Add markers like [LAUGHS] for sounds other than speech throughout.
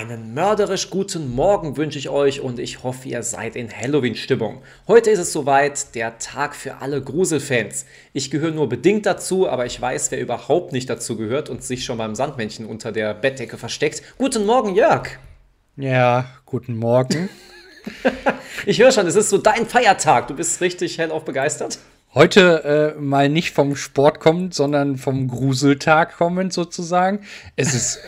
Einen mörderisch guten Morgen wünsche ich euch und ich hoffe, ihr seid in Halloween-Stimmung. Heute ist es soweit, der Tag für alle Gruselfans. Ich gehöre nur bedingt dazu, aber ich weiß, wer überhaupt nicht dazu gehört und sich schon beim Sandmännchen unter der Bettdecke versteckt. Guten Morgen, Jörg! Ja, guten Morgen. [LAUGHS] ich höre schon, es ist so dein Feiertag. Du bist richtig hellauf begeistert. Heute äh, mal nicht vom Sport kommend, sondern vom Gruseltag kommend sozusagen. Es ist.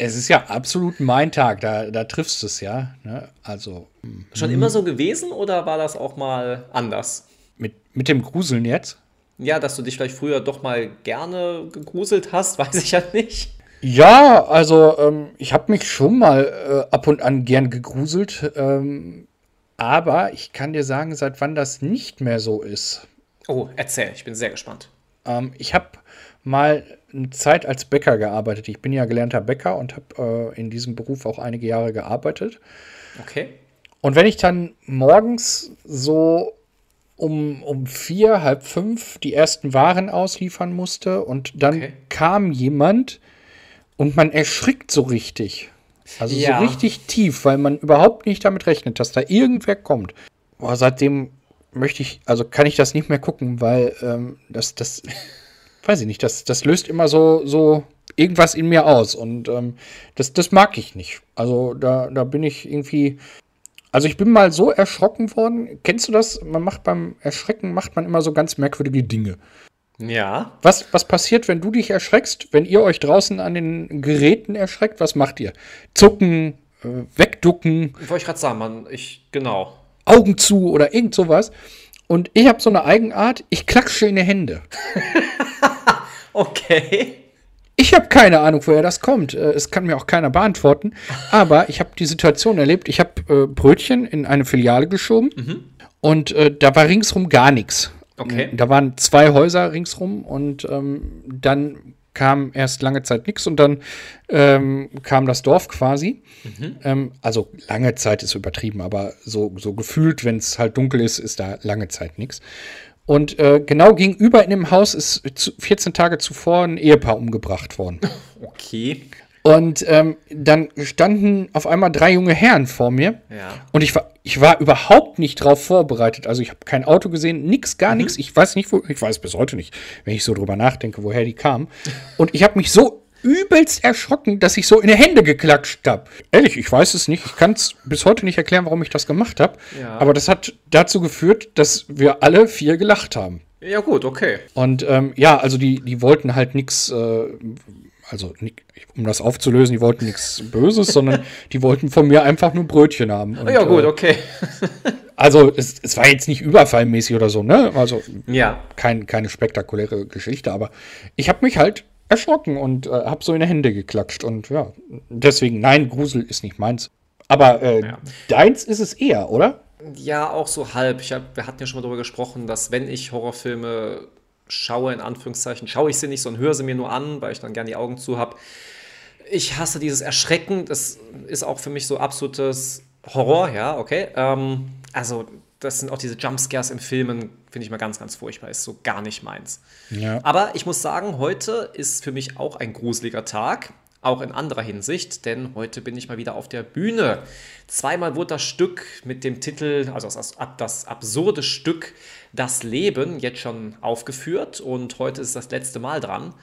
Es ist ja absolut mein Tag, da, da triffst du es ja. Ne? Also. Schon immer so gewesen oder war das auch mal anders? Mit, mit dem Gruseln jetzt? Ja, dass du dich vielleicht früher doch mal gerne gegruselt hast, [LAUGHS] weiß ich ja nicht. Ja, also ähm, ich habe mich schon mal äh, ab und an gern gegruselt. Ähm, aber ich kann dir sagen, seit wann das nicht mehr so ist. Oh, erzähl, ich bin sehr gespannt. Ähm, ich habe mal eine Zeit als Bäcker gearbeitet. Ich bin ja gelernter Bäcker und habe äh, in diesem Beruf auch einige Jahre gearbeitet. Okay. Und wenn ich dann morgens so um, um vier, halb fünf die ersten Waren ausliefern musste und dann okay. kam jemand und man erschrickt so richtig. Also ja. so richtig tief, weil man überhaupt nicht damit rechnet, dass da irgendwer kommt. Boah, seitdem möchte ich, also kann ich das nicht mehr gucken, weil ähm, das, das [LAUGHS] weiß ich nicht, das, das löst immer so, so irgendwas in mir aus. Und ähm, das, das mag ich nicht. Also da, da bin ich irgendwie. Also ich bin mal so erschrocken worden. Kennst du das? Man macht beim Erschrecken macht man immer so ganz merkwürdige Dinge. Ja. Was, was passiert, wenn du dich erschreckst, wenn ihr euch draußen an den Geräten erschreckt? Was macht ihr? Zucken, äh, wegducken. Wollte ich gerade sagen, man, ich, genau. Augen zu oder irgend sowas. Und ich habe so eine Eigenart, ich klatsche in die Hände. [LAUGHS] okay. Ich habe keine Ahnung, woher das kommt. Äh, es kann mir auch keiner beantworten. Aber ich habe die Situation erlebt, ich habe äh, Brötchen in eine Filiale geschoben mhm. und äh, da war ringsrum gar nichts. Okay. Da waren zwei Häuser ringsrum und ähm, dann kam erst lange Zeit nichts und dann ähm, kam das Dorf quasi. Mhm. Ähm, also lange Zeit ist übertrieben, aber so, so gefühlt, wenn es halt dunkel ist, ist da lange Zeit nichts. Und äh, genau gegenüber in dem Haus ist 14 Tage zuvor ein Ehepaar umgebracht worden. [LAUGHS] Okay. Und ähm, dann standen auf einmal drei junge Herren vor mir. Ja. Und ich war, ich war überhaupt nicht drauf vorbereitet. Also ich habe kein Auto gesehen, nix, gar mhm. nichts. Ich weiß nicht, wo, ich weiß bis heute nicht, wenn ich so drüber nachdenke, woher die kamen. Und ich habe mich so übelst erschrocken, dass ich so in die Hände geklatscht habe. Ehrlich, ich weiß es nicht. Ich kann es bis heute nicht erklären, warum ich das gemacht habe. Ja. Aber das hat dazu geführt, dass wir alle vier gelacht haben. Ja, gut, okay. Und ähm, ja, also die, die wollten halt nichts. Äh, also um das aufzulösen, die wollten nichts Böses, sondern die wollten von mir einfach nur Brötchen haben. Und, ja, gut, äh, okay. also es, es, war jetzt nicht überfallmäßig oder so, ne? Also ja. kein, keine spektakuläre Geschichte, aber ich habe mich halt erschrocken und äh, habe so in die Hände geklatscht. Und ja, deswegen, nein, Grusel ist nicht meins. Aber äh, ja. deins ist es eher, oder? Ja, auch so halb. Ich hab, wir hatten ja schon mal darüber gesprochen, dass wenn ich Horrorfilme schaue, in Anführungszeichen, schaue ich sie nicht, sondern höre sie mir nur an, weil ich dann gerne die Augen zu habe. Ich hasse dieses Erschrecken. Das ist auch für mich so absolutes Horror, ja, okay. Ähm, also, das sind auch diese Jumpscares in Filmen, finde ich mal ganz, ganz furchtbar. Ist so gar nicht meins. Ja. Aber ich muss sagen, heute ist für mich auch ein gruseliger Tag. Auch in anderer Hinsicht, denn heute bin ich mal wieder auf der Bühne. Zweimal wurde das Stück mit dem Titel, also das, das absurde Stück Das Leben, jetzt schon aufgeführt und heute ist das letzte Mal dran.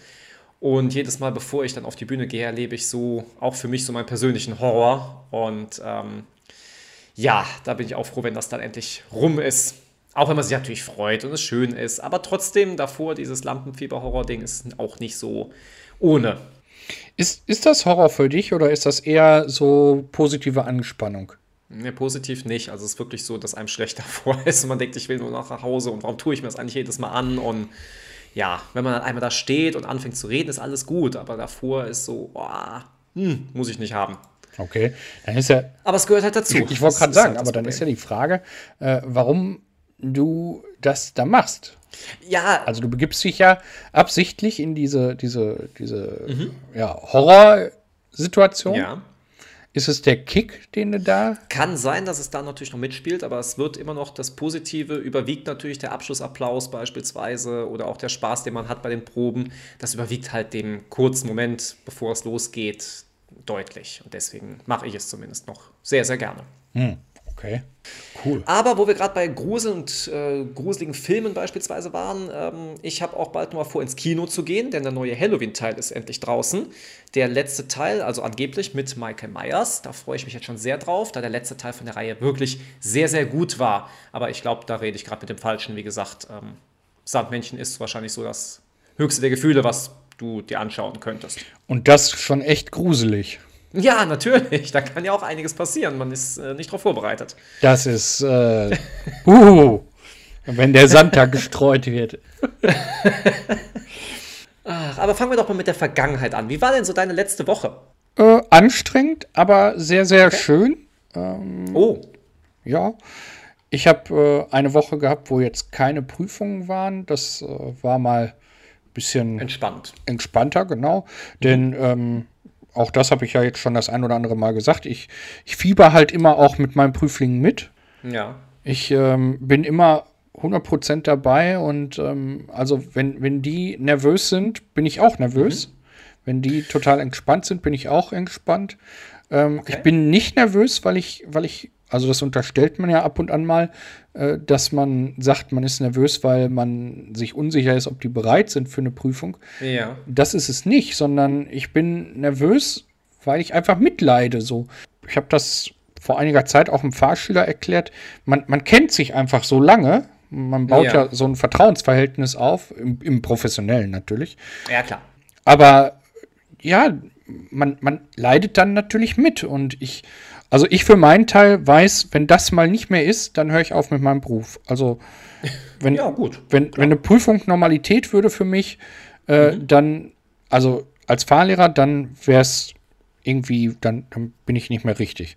Und jedes Mal, bevor ich dann auf die Bühne gehe, erlebe ich so auch für mich so meinen persönlichen Horror. Und ähm, ja, da bin ich auch froh, wenn das dann endlich rum ist. Auch wenn man sich natürlich freut und es schön ist. Aber trotzdem, davor, dieses Lampenfieber-Horror-Ding ist auch nicht so ohne. Ist, ist das Horror für dich oder ist das eher so positive Anspannung? Ne, positiv nicht. Also es ist wirklich so, dass einem schlecht davor [LAUGHS] ist und man denkt, ich will nur nach Hause und warum tue ich mir das eigentlich jedes Mal an? Und ja, wenn man dann einmal da steht und anfängt zu reden, ist alles gut, aber davor ist so, oh, hm, muss ich nicht haben. Okay, dann ist ja. Aber es gehört halt dazu. Ich, ich wollte gerade sagen, halt aber dann Problem. ist ja die Frage, äh, warum du das da machst. Ja. Also du begibst dich ja absichtlich in diese, diese, diese mhm. ja, Horrorsituation. Ja. Ist es der Kick, den du da? Kann sein, dass es da natürlich noch mitspielt, aber es wird immer noch das Positive, überwiegt natürlich der Abschlussapplaus beispielsweise oder auch der Spaß, den man hat bei den Proben. Das überwiegt halt den kurzen Moment, bevor es losgeht. deutlich. Und deswegen mache ich es zumindest noch sehr, sehr gerne. Hm, okay. Cool. Aber wo wir gerade bei Grusel und äh, gruseligen Filmen beispielsweise waren, ähm, ich habe auch bald mal vor, ins Kino zu gehen, denn der neue Halloween-Teil ist endlich draußen. Der letzte Teil, also angeblich mit Michael Myers, da freue ich mich jetzt schon sehr drauf, da der letzte Teil von der Reihe wirklich sehr, sehr gut war. Aber ich glaube, da rede ich gerade mit dem Falschen. Wie gesagt, ähm, Sandmännchen ist wahrscheinlich so das höchste der Gefühle, was du dir anschauen könntest. Und das schon echt gruselig. Ja, natürlich. Da kann ja auch einiges passieren. Man ist äh, nicht darauf vorbereitet. Das ist, äh, [LAUGHS] uh, wenn der da gestreut wird. [LAUGHS] Ach, aber fangen wir doch mal mit der Vergangenheit an. Wie war denn so deine letzte Woche? Äh, anstrengend, aber sehr, sehr okay. schön. Ähm, oh. Ja. Ich habe äh, eine Woche gehabt, wo jetzt keine Prüfungen waren. Das äh, war mal ein bisschen entspannt. Entspannter, genau. Mhm. Denn ähm, auch das habe ich ja jetzt schon das ein oder andere Mal gesagt. Ich, ich fieber halt immer auch mit meinen Prüflingen mit. Ja. Ich ähm, bin immer 100% dabei und ähm, also wenn, wenn die nervös sind, bin ich auch nervös. Mhm. Wenn die total entspannt sind, bin ich auch entspannt. Ähm, okay. Ich bin nicht nervös, weil ich, weil ich, also das unterstellt man ja ab und an mal, äh, dass man sagt, man ist nervös, weil man sich unsicher ist, ob die bereit sind für eine Prüfung. Ja. Das ist es nicht, sondern ich bin nervös, weil ich einfach mitleide. So, ich habe das vor einiger Zeit auch einem Fahrschüler erklärt. Man, man kennt sich einfach so lange. Man baut ja, ja so ein Vertrauensverhältnis auf, im, im Professionellen natürlich. Ja, klar. Aber ja, man, man leidet dann natürlich mit. Und ich, also ich für meinen Teil weiß, wenn das mal nicht mehr ist, dann höre ich auf mit meinem Beruf. Also [LAUGHS] wenn, ja, gut, wenn, wenn eine Prüfung Normalität würde für mich, äh, mhm. dann, also als Fahrlehrer, dann wäre es irgendwie, dann, dann, bin ich nicht mehr richtig.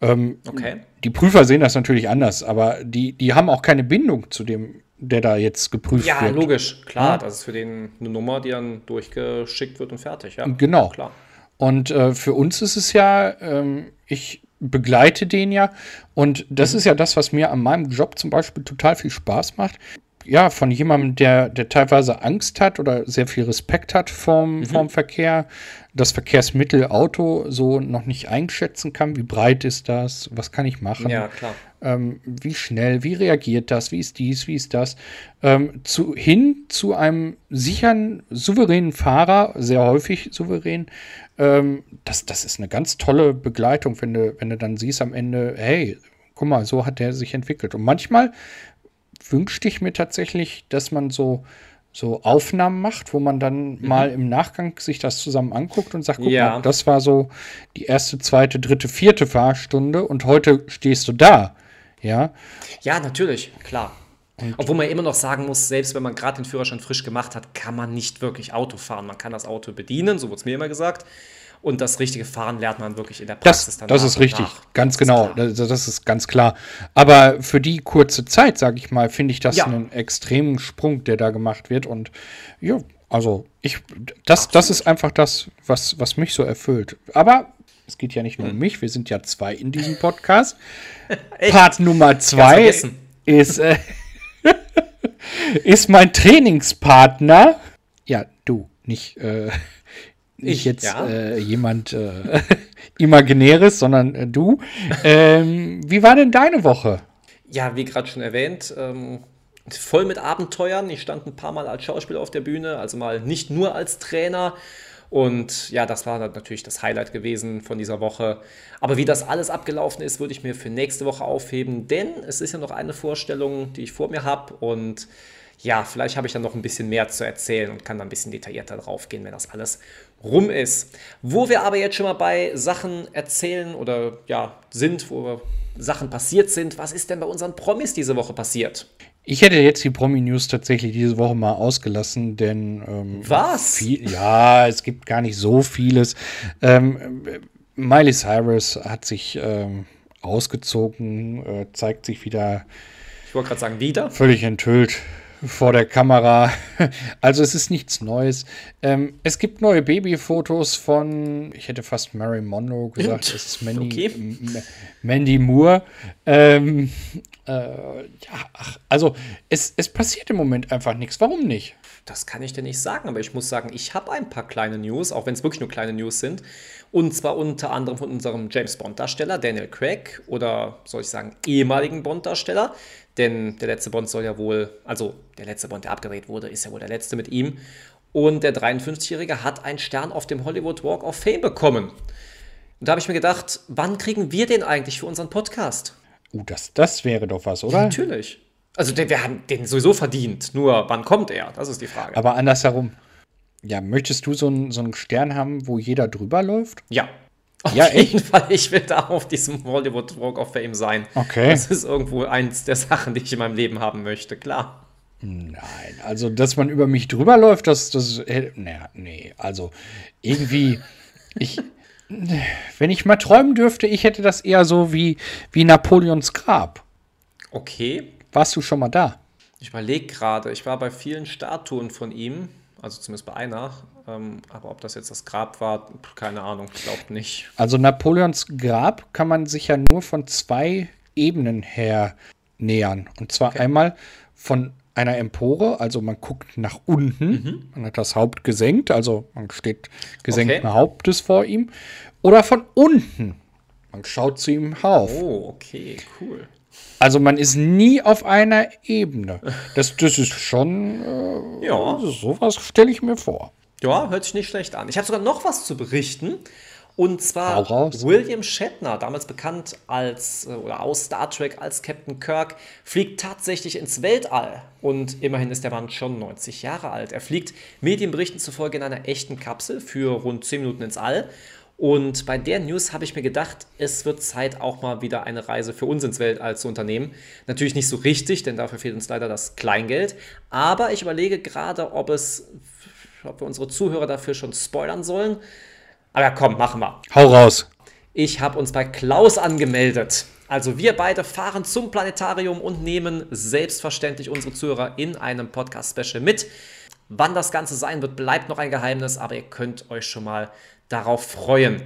Ähm, okay. Die Prüfer sehen das natürlich anders, aber die, die haben auch keine Bindung zu dem der da jetzt geprüft ja, wird. Ja, logisch, klar. Ja? Das ist für den eine Nummer, die dann durchgeschickt wird und fertig. Ja, genau. Klar. Und äh, für uns ist es ja, ähm, ich begleite den ja. Und das mhm. ist ja das, was mir an meinem Job zum Beispiel total viel Spaß macht. Ja, von jemandem, der, der teilweise Angst hat oder sehr viel Respekt hat vom, mhm. vom Verkehr, das Verkehrsmittel Auto so noch nicht einschätzen kann. Wie breit ist das? Was kann ich machen? Ja, klar. Ähm, wie schnell? Wie reagiert das? Wie ist dies? Wie ist das? Ähm, zu, hin zu einem sicheren, souveränen Fahrer, sehr häufig souverän. Ähm, das, das ist eine ganz tolle Begleitung, wenn du, wenn du dann siehst am Ende, hey, guck mal, so hat der sich entwickelt. Und manchmal wünschte ich mir tatsächlich, dass man so so Aufnahmen macht, wo man dann mhm. mal im Nachgang sich das zusammen anguckt und sagt, guck ja. mal, das war so die erste, zweite, dritte, vierte Fahrstunde und heute stehst du da. Ja. Ja, natürlich, klar. Und Obwohl man immer noch sagen muss, selbst wenn man gerade den Führerschein frisch gemacht hat, kann man nicht wirklich Auto fahren. Man kann das Auto bedienen, so wurde es mir immer gesagt. Und das richtige Fahren lernt man wirklich in der Praxis das, dann. Das ist richtig, nach. ganz genau. Das, das, ist ganz klar. Aber für die kurze Zeit, sage ich mal, finde ich das ja. einen extremen Sprung, der da gemacht wird. Und ja, also ich, das, das ist einfach das, was, was mich so erfüllt. Aber es geht ja nicht nur um hm. mich, wir sind ja zwei in diesem Podcast. [LAUGHS] Part Nummer zwei ist, äh, [LAUGHS] ist mein Trainingspartner. Ja, du, nicht. Äh, nicht ich, jetzt ja. äh, jemand äh, [LAUGHS] Imaginäres, sondern äh, du. Ähm, wie war denn deine Woche? Ja, wie gerade schon erwähnt, ähm, voll mit Abenteuern. Ich stand ein paar Mal als Schauspieler auf der Bühne, also mal nicht nur als Trainer. Und ja, das war natürlich das Highlight gewesen von dieser Woche. Aber wie das alles abgelaufen ist, würde ich mir für nächste Woche aufheben, denn es ist ja noch eine Vorstellung, die ich vor mir habe. Und ja, vielleicht habe ich dann noch ein bisschen mehr zu erzählen und kann dann ein bisschen detaillierter drauf gehen, wenn das alles rum ist. Wo wir aber jetzt schon mal bei Sachen erzählen oder ja, sind, wo Sachen passiert sind, was ist denn bei unseren Promis diese Woche passiert? Ich hätte jetzt die Promi-News tatsächlich diese Woche mal ausgelassen, denn ähm, was? Viel, ja, es gibt gar nicht so vieles. Ähm, Miley Cyrus hat sich ähm, ausgezogen, äh, zeigt sich wieder. Ich wollte gerade sagen, wieder. Völlig enthüllt vor der Kamera. [LAUGHS] Also es ist nichts Neues. Ähm, es gibt neue Babyfotos von, ich hätte fast Mary Monroe gesagt, es ist Mandy, okay. Mandy Moore. Ähm, Äh, ja, ach, also es, es passiert im Moment einfach nichts. Warum nicht? Das kann ich dir nicht sagen, aber ich muss sagen, ich habe ein paar kleine News, auch wenn es wirklich nur kleine News sind. Und zwar unter anderem von unserem James Bond-Darsteller Daniel Craig oder soll ich sagen ehemaligen Bond-Darsteller. Denn der letzte Bond soll ja wohl, also der letzte Bond, der abgedreht wurde, ist ja wohl der letzte mit ihm. Und der 53-Jährige hat einen Stern auf dem Hollywood Walk of Fame bekommen. Und da habe ich mir gedacht, wann kriegen wir den eigentlich für unseren Podcast? Uh, das, das wäre doch was, oder? Ja, natürlich. Also den, wir haben den sowieso verdient. Nur wann kommt er? Das ist die Frage. Aber andersherum. Ja, möchtest du so einen, so einen Stern haben, wo jeder drüber läuft? Ja. Auf ja, jeden echt? Fall, ich will da auf diesem Hollywood Walk of Fame sein. Okay. Das ist irgendwo eins der Sachen, die ich in meinem Leben haben möchte, klar. Nein, also, dass man über mich drüber läuft, das, das, äh, naja, nee, also, irgendwie, ich, wenn ich mal träumen dürfte, ich hätte das eher so wie, wie Napoleons Grab. Okay. Warst du schon mal da? Ich überlege gerade, ich war bei vielen Statuen von ihm, also zumindest bei einer, ähm, aber ob das jetzt das Grab war, keine Ahnung, ich glaube nicht. Also Napoleons Grab kann man sich ja nur von zwei Ebenen her nähern. Und zwar okay. einmal von einer Empore, also man guckt nach unten, mhm. man hat das Haupt gesenkt, also man steht gesenkten okay. Hauptes vor ihm, oder von unten, man schaut zu ihm auf. Oh, okay, cool. Also man ist nie auf einer Ebene. Das, das ist schon, äh, ja. sowas stelle ich mir vor. Ja, hört sich nicht schlecht an. Ich habe sogar noch was zu berichten. Und zwar William Shatner, damals bekannt als äh, oder aus Star Trek als Captain Kirk, fliegt tatsächlich ins Weltall. Und immerhin ist der Mann schon 90 Jahre alt. Er fliegt Medienberichten zufolge in einer echten Kapsel für rund 10 Minuten ins All und bei der News habe ich mir gedacht, es wird Zeit, auch mal wieder eine Reise für uns ins Weltall zu unternehmen. Natürlich nicht so richtig, denn dafür fehlt uns leider das Kleingeld. Aber ich überlege gerade, ob es, ob wir unsere Zuhörer dafür schon spoilern sollen. Aber komm, machen wir. Hau raus. Ich habe uns bei Klaus angemeldet. Also wir beide fahren zum Planetarium und nehmen selbstverständlich unsere Zuhörer in einem Podcast-Special mit. Wann das Ganze sein wird, bleibt noch ein Geheimnis, aber ihr könnt euch schon mal darauf freuen.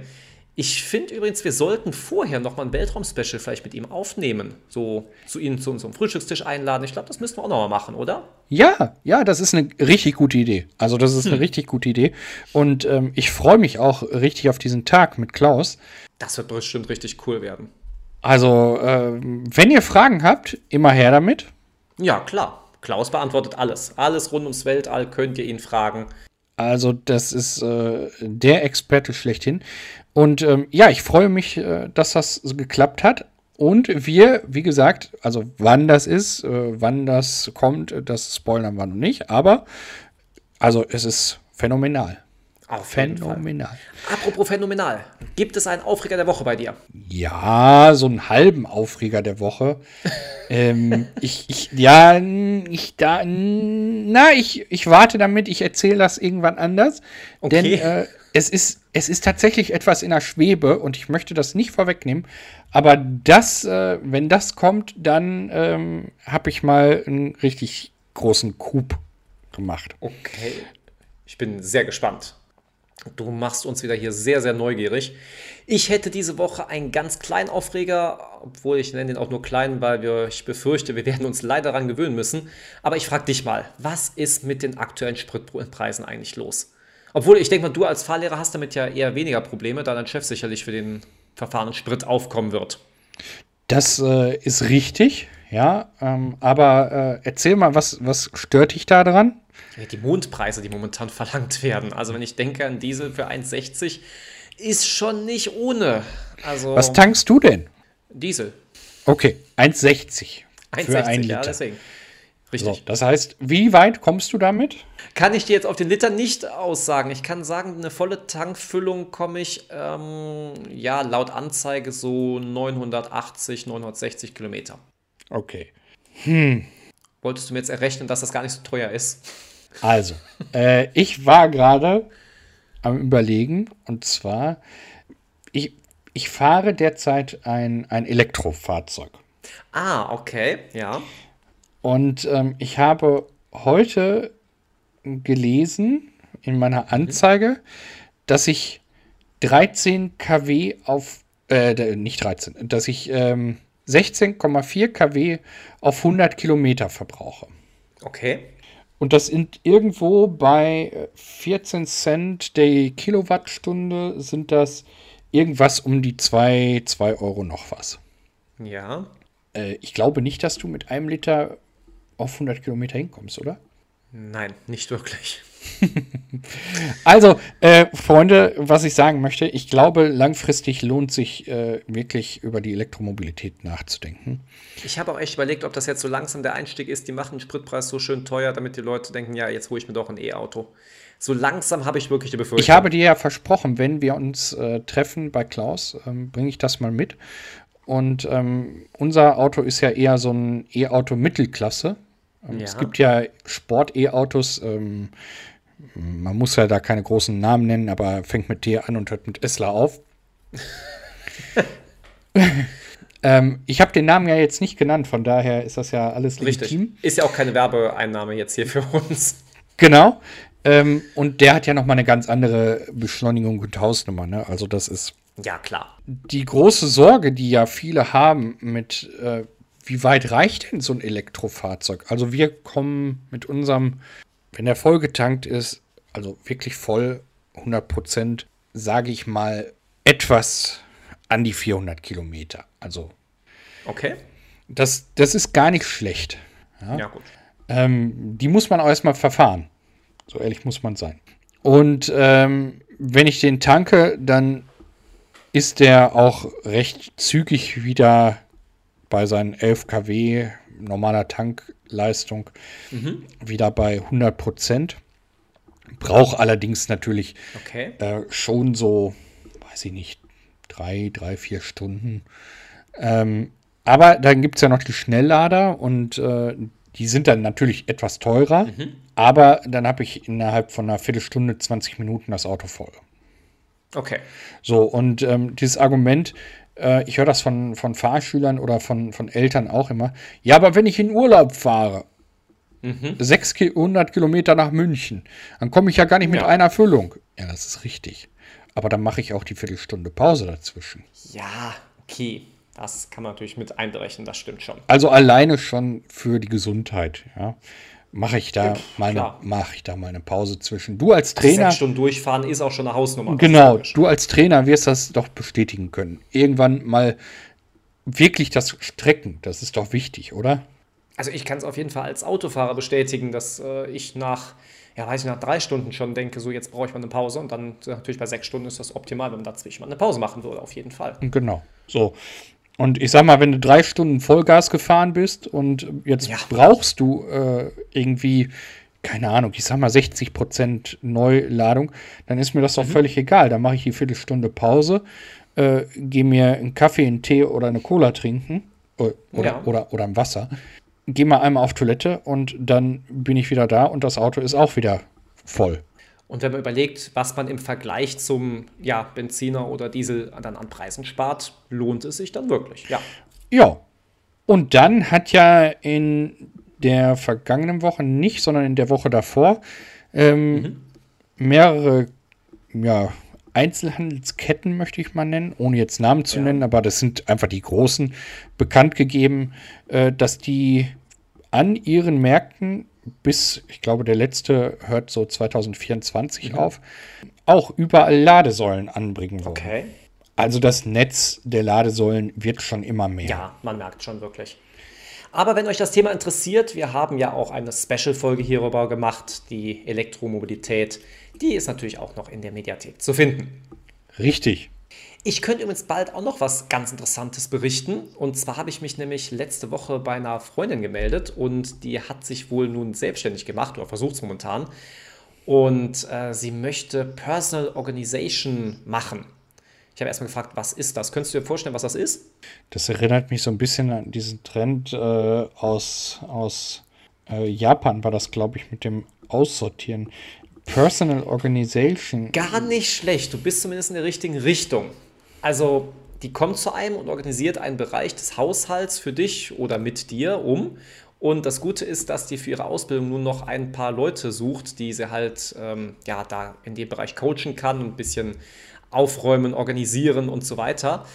Ich finde übrigens, wir sollten vorher noch mal ein Weltraum-Special vielleicht mit ihm aufnehmen. So zu ihm zu unserem Frühstückstisch einladen. Ich glaube, das müssen wir auch noch mal machen, oder? Ja, ja, das ist eine richtig gute Idee. Also, das ist hm. eine richtig gute Idee. Und ähm, ich freue mich auch richtig auf diesen Tag mit Klaus. Das wird bestimmt richtig cool werden. Also, äh, wenn ihr Fragen habt, immer her damit. Ja, klar. Klaus beantwortet alles. Alles rund ums Weltall könnt ihr ihn fragen. Also, das ist äh, der Experte schlechthin. Und ähm, ja, ich freue mich, äh, dass das geklappt hat. Und wir, wie gesagt, also wann das ist, äh, wann das kommt, das spoilern wir noch nicht. Aber also es ist phänomenal. Auf phänomenal. Apropos phänomenal. Gibt es einen Aufreger der Woche bei dir? Ja, so einen halben Aufreger der Woche. [LAUGHS] ähm, ich, ich, ja, ich, da, na, ich, ich warte damit, ich erzähle das irgendwann anders. Okay. Denn äh, es, ist, es ist tatsächlich etwas in der Schwebe und ich möchte das nicht vorwegnehmen. Aber das, äh, wenn das kommt, dann ähm, habe ich mal einen richtig großen Coup gemacht. Okay. Ich bin sehr gespannt. Du machst uns wieder hier sehr, sehr neugierig. Ich hätte diese Woche einen ganz kleinen Aufreger, obwohl ich nenne den auch nur klein, weil wir, ich befürchte, wir werden uns leider daran gewöhnen müssen. Aber ich frage dich mal, was ist mit den aktuellen Spritpreisen eigentlich los? Obwohl, ich denke mal, du als Fahrlehrer hast damit ja eher weniger Probleme, da dein Chef sicherlich für den verfahrenen Sprit aufkommen wird. Das äh, ist richtig, ja. Ähm, aber äh, erzähl mal, was, was stört dich da dran? Die Mondpreise, die momentan [LAUGHS] verlangt werden. Also wenn ich denke an Diesel für 1,60, ist schon nicht ohne. Also Was tankst du denn? Diesel. Okay, 1,60. 1,60, ja, deswegen. Richtig. So, das heißt, wie weit kommst du damit? Kann ich dir jetzt auf den Liter nicht aussagen. Ich kann sagen, eine volle Tankfüllung komme ich, ähm, ja, laut Anzeige so 980, 960 Kilometer. Okay. Hm. Wolltest du mir jetzt errechnen, dass das gar nicht so teuer ist? Also, äh, ich war gerade am Überlegen und zwar, ich, ich fahre derzeit ein, ein Elektrofahrzeug. Ah, okay, ja. Und ähm, ich habe heute gelesen in meiner mhm. Anzeige, mhm. dass ich 13 kW auf, äh, nicht 13, dass ich ähm, 16,4 kW auf 100 Kilometer verbrauche. Okay. Und das sind irgendwo bei 14 Cent der Kilowattstunde sind das irgendwas um die 2, 2 Euro noch was. Ja. Äh, ich glaube nicht, dass du mit einem Liter auf 100 Kilometer hinkommst, oder? Nein, nicht wirklich. [LAUGHS] also, äh, Freunde, was ich sagen möchte, ich glaube, langfristig lohnt sich äh, wirklich über die Elektromobilität nachzudenken. Ich habe auch echt überlegt, ob das jetzt so langsam der Einstieg ist. Die machen den Spritpreis so schön teuer, damit die Leute denken, ja, jetzt hole ich mir doch ein E-Auto. So langsam habe ich wirklich die Befürchtung. Ich habe dir ja versprochen, wenn wir uns äh, treffen bei Klaus, ähm, bringe ich das mal mit. Und ähm, unser Auto ist ja eher so ein E-Auto Mittelklasse. Ähm, ja. Es gibt ja Sport-E-Autos. Ähm, man muss ja da keine großen Namen nennen, aber fängt mit T an und hört mit Esler auf. [LAUGHS] ähm, ich habe den Namen ja jetzt nicht genannt, von daher ist das ja alles legitim. Richtig. Ist ja auch keine Werbeeinnahme jetzt hier für uns. Genau. Ähm, und der hat ja noch mal eine ganz andere Beschleunigung und Hausnummer. Ne? Also das ist ja klar. Die große Sorge, die ja viele haben mit äh, wie weit reicht denn so ein Elektrofahrzeug? Also wir kommen mit unserem, wenn der vollgetankt ist, also wirklich voll, 100 Prozent, sage ich mal, etwas an die 400 Kilometer. Also. Okay. Das, das ist gar nicht schlecht. Ja, ja gut. Ähm, die muss man auch erstmal verfahren. So ehrlich muss man sein. Und ähm, wenn ich den tanke, dann ist der auch recht zügig wieder bei seinen 11 kW normaler Tankleistung mhm. wieder bei 100 Prozent. Braucht allerdings natürlich okay. äh, schon so, weiß ich nicht, drei, drei, vier Stunden. Ähm, aber dann gibt es ja noch die Schnelllader und äh, die sind dann natürlich etwas teurer, mhm. aber dann habe ich innerhalb von einer Viertelstunde, 20 Minuten das Auto voll. Okay. So, und ähm, dieses Argument, äh, ich höre das von, von Fahrschülern oder von, von Eltern auch immer, ja, aber wenn ich in Urlaub fahre, mhm. 600 Kilometer nach München, dann komme ich ja gar nicht mit ja. einer Füllung. Ja, das ist richtig. Aber dann mache ich auch die Viertelstunde Pause dazwischen. Ja, okay. Das kann man natürlich mit einberechnen, das stimmt schon. Also alleine schon für die Gesundheit, ja mache ich da ja, mache ich da mal eine Pause zwischen. Du als Trainer. Sechs Stunden durchfahren ist auch schon eine Hausnummer. Genau, du als Trainer wirst das doch bestätigen können. Irgendwann mal wirklich das Strecken, das ist doch wichtig, oder? Also ich kann es auf jeden Fall als Autofahrer bestätigen, dass äh, ich nach, ja weiß ich, nach drei Stunden schon denke, so jetzt brauche ich mal eine Pause und dann äh, natürlich bei sechs Stunden ist das optimal, wenn man dazwischen mal eine Pause machen würde, auf jeden Fall. Genau, so. Und ich sag mal, wenn du drei Stunden Vollgas gefahren bist und jetzt ja. brauchst du äh, irgendwie, keine Ahnung, ich sag mal 60 Prozent Neuladung, dann ist mir das doch mhm. völlig egal. Dann mache ich die Viertelstunde Pause, äh, gehe mir einen Kaffee, einen Tee oder eine Cola trinken äh, oder, ja. oder, oder ein Wasser, gehe mal einmal auf Toilette und dann bin ich wieder da und das Auto ist auch wieder voll. Und wenn man überlegt, was man im Vergleich zum ja, Benziner oder Diesel dann an Preisen spart, lohnt es sich dann wirklich, ja. Ja. Und dann hat ja in der vergangenen Woche nicht, sondern in der Woche davor ähm, mhm. mehrere ja, Einzelhandelsketten, möchte ich mal nennen, ohne jetzt Namen zu ja. nennen, aber das sind einfach die großen, bekannt gegeben, äh, dass die an ihren Märkten bis, ich glaube, der letzte hört so 2024 mhm. auf, auch überall Ladesäulen anbringen wollen. Okay. Also das Netz der Ladesäulen wird schon immer mehr. Ja, man merkt schon wirklich. Aber wenn euch das Thema interessiert, wir haben ja auch eine Special-Folge hierüber gemacht, die Elektromobilität. Die ist natürlich auch noch in der Mediathek zu finden. Richtig. Ich könnte übrigens bald auch noch was ganz Interessantes berichten. Und zwar habe ich mich nämlich letzte Woche bei einer Freundin gemeldet und die hat sich wohl nun selbstständig gemacht oder versucht es momentan. Und äh, sie möchte Personal Organization machen. Ich habe erstmal gefragt, was ist das? Könntest du dir vorstellen, was das ist? Das erinnert mich so ein bisschen an diesen Trend äh, aus, aus äh, Japan, war das, glaube ich, mit dem Aussortieren. Personal Organization. Gar nicht schlecht. Du bist zumindest in der richtigen Richtung. Also die kommt zu einem und organisiert einen Bereich des Haushalts für dich oder mit dir um. Und das Gute ist, dass die für ihre Ausbildung nun noch ein paar Leute sucht, die sie halt ähm, ja, da in dem Bereich coachen kann und ein bisschen aufräumen, organisieren und so weiter.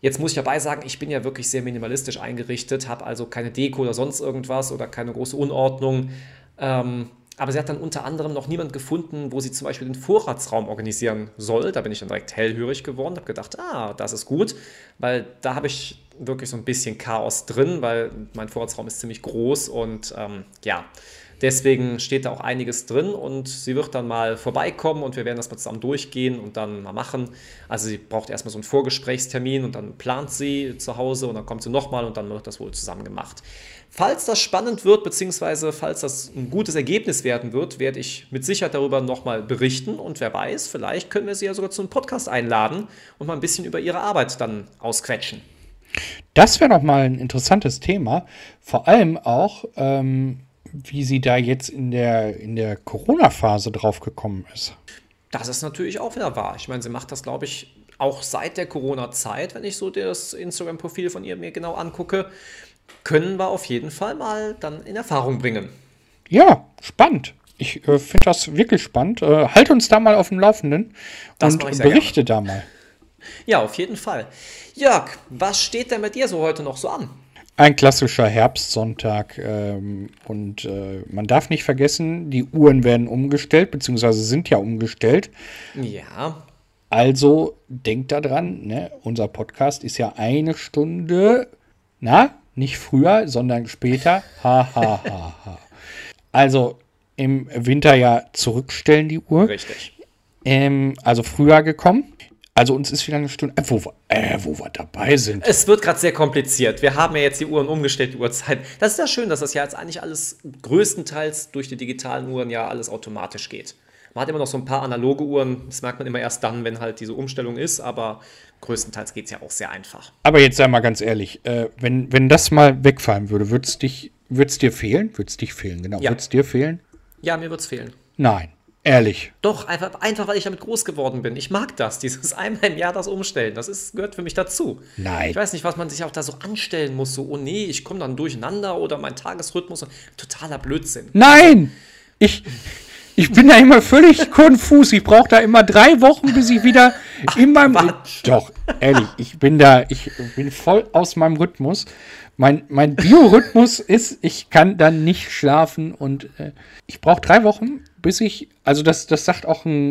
Jetzt muss ich dabei sagen, ich bin ja wirklich sehr minimalistisch eingerichtet, habe also keine Deko oder sonst irgendwas oder keine große Unordnung. Ähm, aber sie hat dann unter anderem noch niemand gefunden, wo sie zum Beispiel den Vorratsraum organisieren soll. Da bin ich dann direkt hellhörig geworden, habe gedacht, ah, das ist gut, weil da habe ich wirklich so ein bisschen Chaos drin, weil mein Vorratsraum ist ziemlich groß und ähm, ja, deswegen steht da auch einiges drin und sie wird dann mal vorbeikommen und wir werden das mal zusammen durchgehen und dann mal machen. Also sie braucht erstmal so einen Vorgesprächstermin und dann plant sie zu Hause und dann kommt sie nochmal und dann wird das wohl zusammen gemacht. Falls das spannend wird, beziehungsweise falls das ein gutes Ergebnis werden wird, werde ich mit Sicherheit darüber nochmal berichten. Und wer weiß, vielleicht können wir sie ja sogar zu einem Podcast einladen und mal ein bisschen über ihre Arbeit dann ausquetschen. Das wäre doch mal ein interessantes Thema. Vor allem auch, ähm, wie sie da jetzt in der, in der Corona-Phase drauf gekommen ist. Das ist natürlich auch wieder wahr. Ich meine, sie macht das, glaube ich, auch seit der Corona-Zeit, wenn ich so das Instagram-Profil von ihr mir genau angucke können wir auf jeden Fall mal dann in Erfahrung bringen. Ja, spannend. Ich äh, finde das wirklich spannend. Äh, halt uns da mal auf dem Laufenden das und berichte gerne. da mal. Ja, auf jeden Fall. Jörg, was steht denn mit dir so heute noch so an? Ein klassischer Herbstsonntag. Ähm, und äh, man darf nicht vergessen, die Uhren werden umgestellt, beziehungsweise sind ja umgestellt. Ja. Also denkt daran, ne? unser Podcast ist ja eine Stunde, na, nicht früher, sondern später. Ha, ha, ha, ha. Also im Winter ja zurückstellen die Uhr. Richtig. Ähm, also früher gekommen. Also uns ist wieder eine Stunde, äh, wo, äh, wo wir dabei sind. Es wird gerade sehr kompliziert. Wir haben ja jetzt die Uhren umgestellt, die Uhrzeit. Das ist ja schön, dass das ja jetzt eigentlich alles größtenteils durch die digitalen Uhren ja alles automatisch geht. Man hat immer noch so ein paar analoge Uhren, das merkt man immer erst dann, wenn halt diese Umstellung ist, aber größtenteils geht es ja auch sehr einfach. Aber jetzt sei mal ganz ehrlich, äh, wenn, wenn das mal wegfallen würde, würde es dir fehlen? Würde es dich fehlen, genau. Ja. Würde es dir fehlen? Ja, mir würde es fehlen. Nein. Ehrlich. Doch, einfach, einfach, weil ich damit groß geworden bin. Ich mag das, dieses [LAUGHS] einmal im Jahr das Umstellen. Das ist, gehört für mich dazu. Nein. Ich weiß nicht, was man sich auch da so anstellen muss. So, oh nee, ich komme dann durcheinander oder mein Tagesrhythmus. Totaler Blödsinn. Nein! Ich, ich bin da immer völlig konfus. Ich brauche da immer drei Wochen, bis ich wieder Ach, in meinem. Quatsch. Doch, ehrlich, ich bin da, ich bin voll aus meinem Rhythmus. Mein, mein Biorhythmus ist, ich kann dann nicht schlafen und äh, ich brauche drei Wochen, bis ich, also das, das sagt auch ein,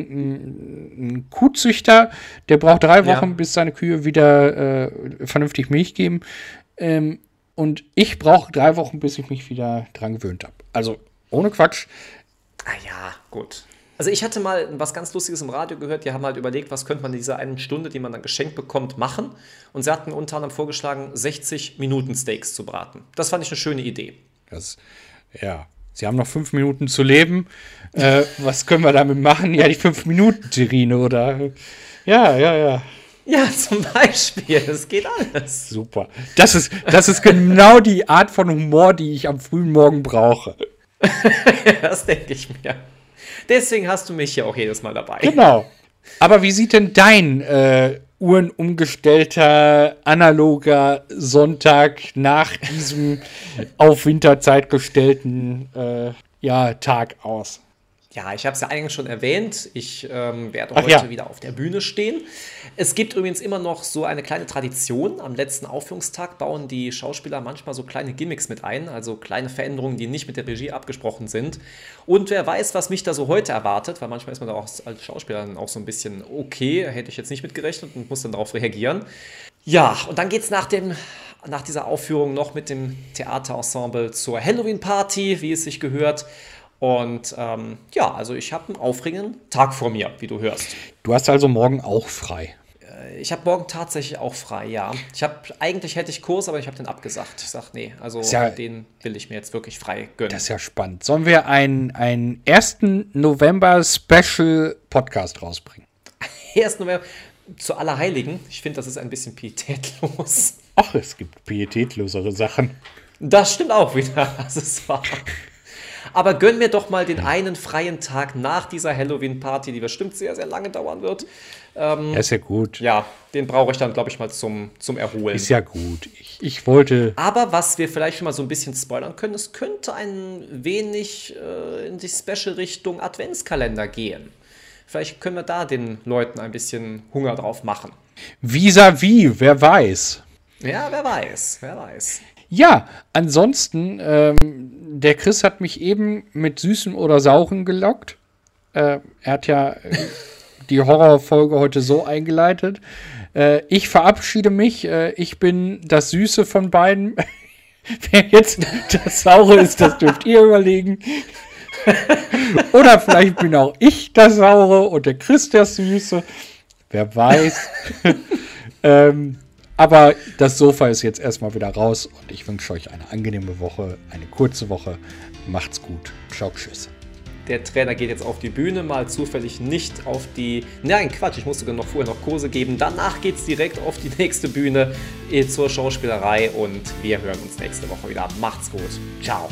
ein, Kuhzüchter, der braucht drei Wochen, ja. bis seine Kühe wieder äh, vernünftig Milch geben. Ähm, und ich brauche drei Wochen, bis ich mich wieder dran gewöhnt habe. Also ohne Quatsch. Ah ja, gut. Also ich hatte mal was ganz Lustiges im Radio gehört, die haben halt überlegt, was könnte man in dieser einen Stunde, die man dann geschenkt bekommt, machen. Und sie hatten unter anderem vorgeschlagen, 60 Minuten Steaks zu braten. Das fand ich eine schöne Idee. Das, ja. Sie haben noch fünf Minuten zu leben. äh, was können wir damit machen? Ja, die fünf Minuten Terrine oder. Ja, ja, ja. Ja, zum Beispiel. Es geht alles. Super. Das ist, das ist genau die Art von Humor, die ich am frühen Morgen brauche. [LAUGHS] das denke ich mir. Deswegen hast du mich ja auch jedes Mal dabei. Genau. Aber wie sieht denn dein äh, uhrenumgestellter, analoger Sonntag nach diesem auf Winterzeit gestellten äh, ja, Tag aus? Ja, ich habe es ja eigentlich schon erwähnt. Ich ähm, werde heute ja. wieder auf der Bühne stehen. Es gibt übrigens immer noch so eine kleine Tradition. Am letzten Aufführungstag bauen die Schauspieler manchmal so kleine Gimmicks mit ein, also kleine Veränderungen, die nicht mit der Regie abgesprochen sind. Und wer weiß, was mich da so heute erwartet, weil manchmal ist man da auch als Schauspieler dann auch so ein bisschen, okay, hätte ich jetzt nicht mitgerechnet und muss dann darauf reagieren. Ja, und dann geht es nach nach dieser Aufführung noch mit dem Theaterensemble zur Halloween-Party, wie es sich gehört. Und ähm, ja, also ich habe einen aufregenden Tag vor mir, wie du hörst. Du hast also morgen auch frei. Äh, ich habe morgen tatsächlich auch frei, ja. Ich habe eigentlich hätte ich Kurs, aber ich habe den abgesagt. Ich sage, nee, also ja, den will ich mir jetzt wirklich frei gönnen. Das ist ja spannend. Sollen wir einen, einen 1. November Special Podcast rausbringen? [LAUGHS] 1. November zu Allerheiligen. Ich finde, das ist ein bisschen pietätlos. Ach, es gibt pietätlosere Sachen. Das stimmt auch wieder. Das ist wahr. Aber gönn mir doch mal den einen freien Tag nach dieser Halloween-Party, die bestimmt sehr, sehr lange dauern wird. Ähm, ja, ist ja gut. Ja, den brauche ich dann, glaube ich, mal zum, zum Erholen. Ist ja gut. Ich, ich, wollte. Aber was wir vielleicht schon mal so ein bisschen spoilern können, es könnte ein wenig äh, in die Special-Richtung Adventskalender gehen. Vielleicht können wir da den Leuten ein bisschen Hunger drauf machen. Vis-à-vis, -vis, wer weiß. Ja, wer weiß, wer weiß. Ja, ansonsten, ähm, der Chris hat mich eben mit Süßen oder Sauren gelockt. Äh, er hat ja äh, [LAUGHS] die Horrorfolge heute so eingeleitet. Äh, ich verabschiede mich. Äh, ich bin das Süße von beiden. [LAUGHS] Wer jetzt das Saure ist, das dürft ihr überlegen. [LAUGHS] Oder vielleicht bin auch ich das Saure und der Chris der Süße. Wer weiß. ähm, aber das Sofa ist jetzt erstmal wieder raus und ich wünsche euch eine angenehme Woche, eine kurze Woche. Macht's gut. Ciao, tschüss. Der Trainer geht jetzt auf die Bühne, mal zufällig nicht auf die. Nein, Quatsch, ich muss sogar noch vorher noch Kurse geben. Danach geht es direkt auf die nächste Bühne äh, zur Schauspielerei und wir hören uns nächste Woche wieder. Macht's gut. Ciao.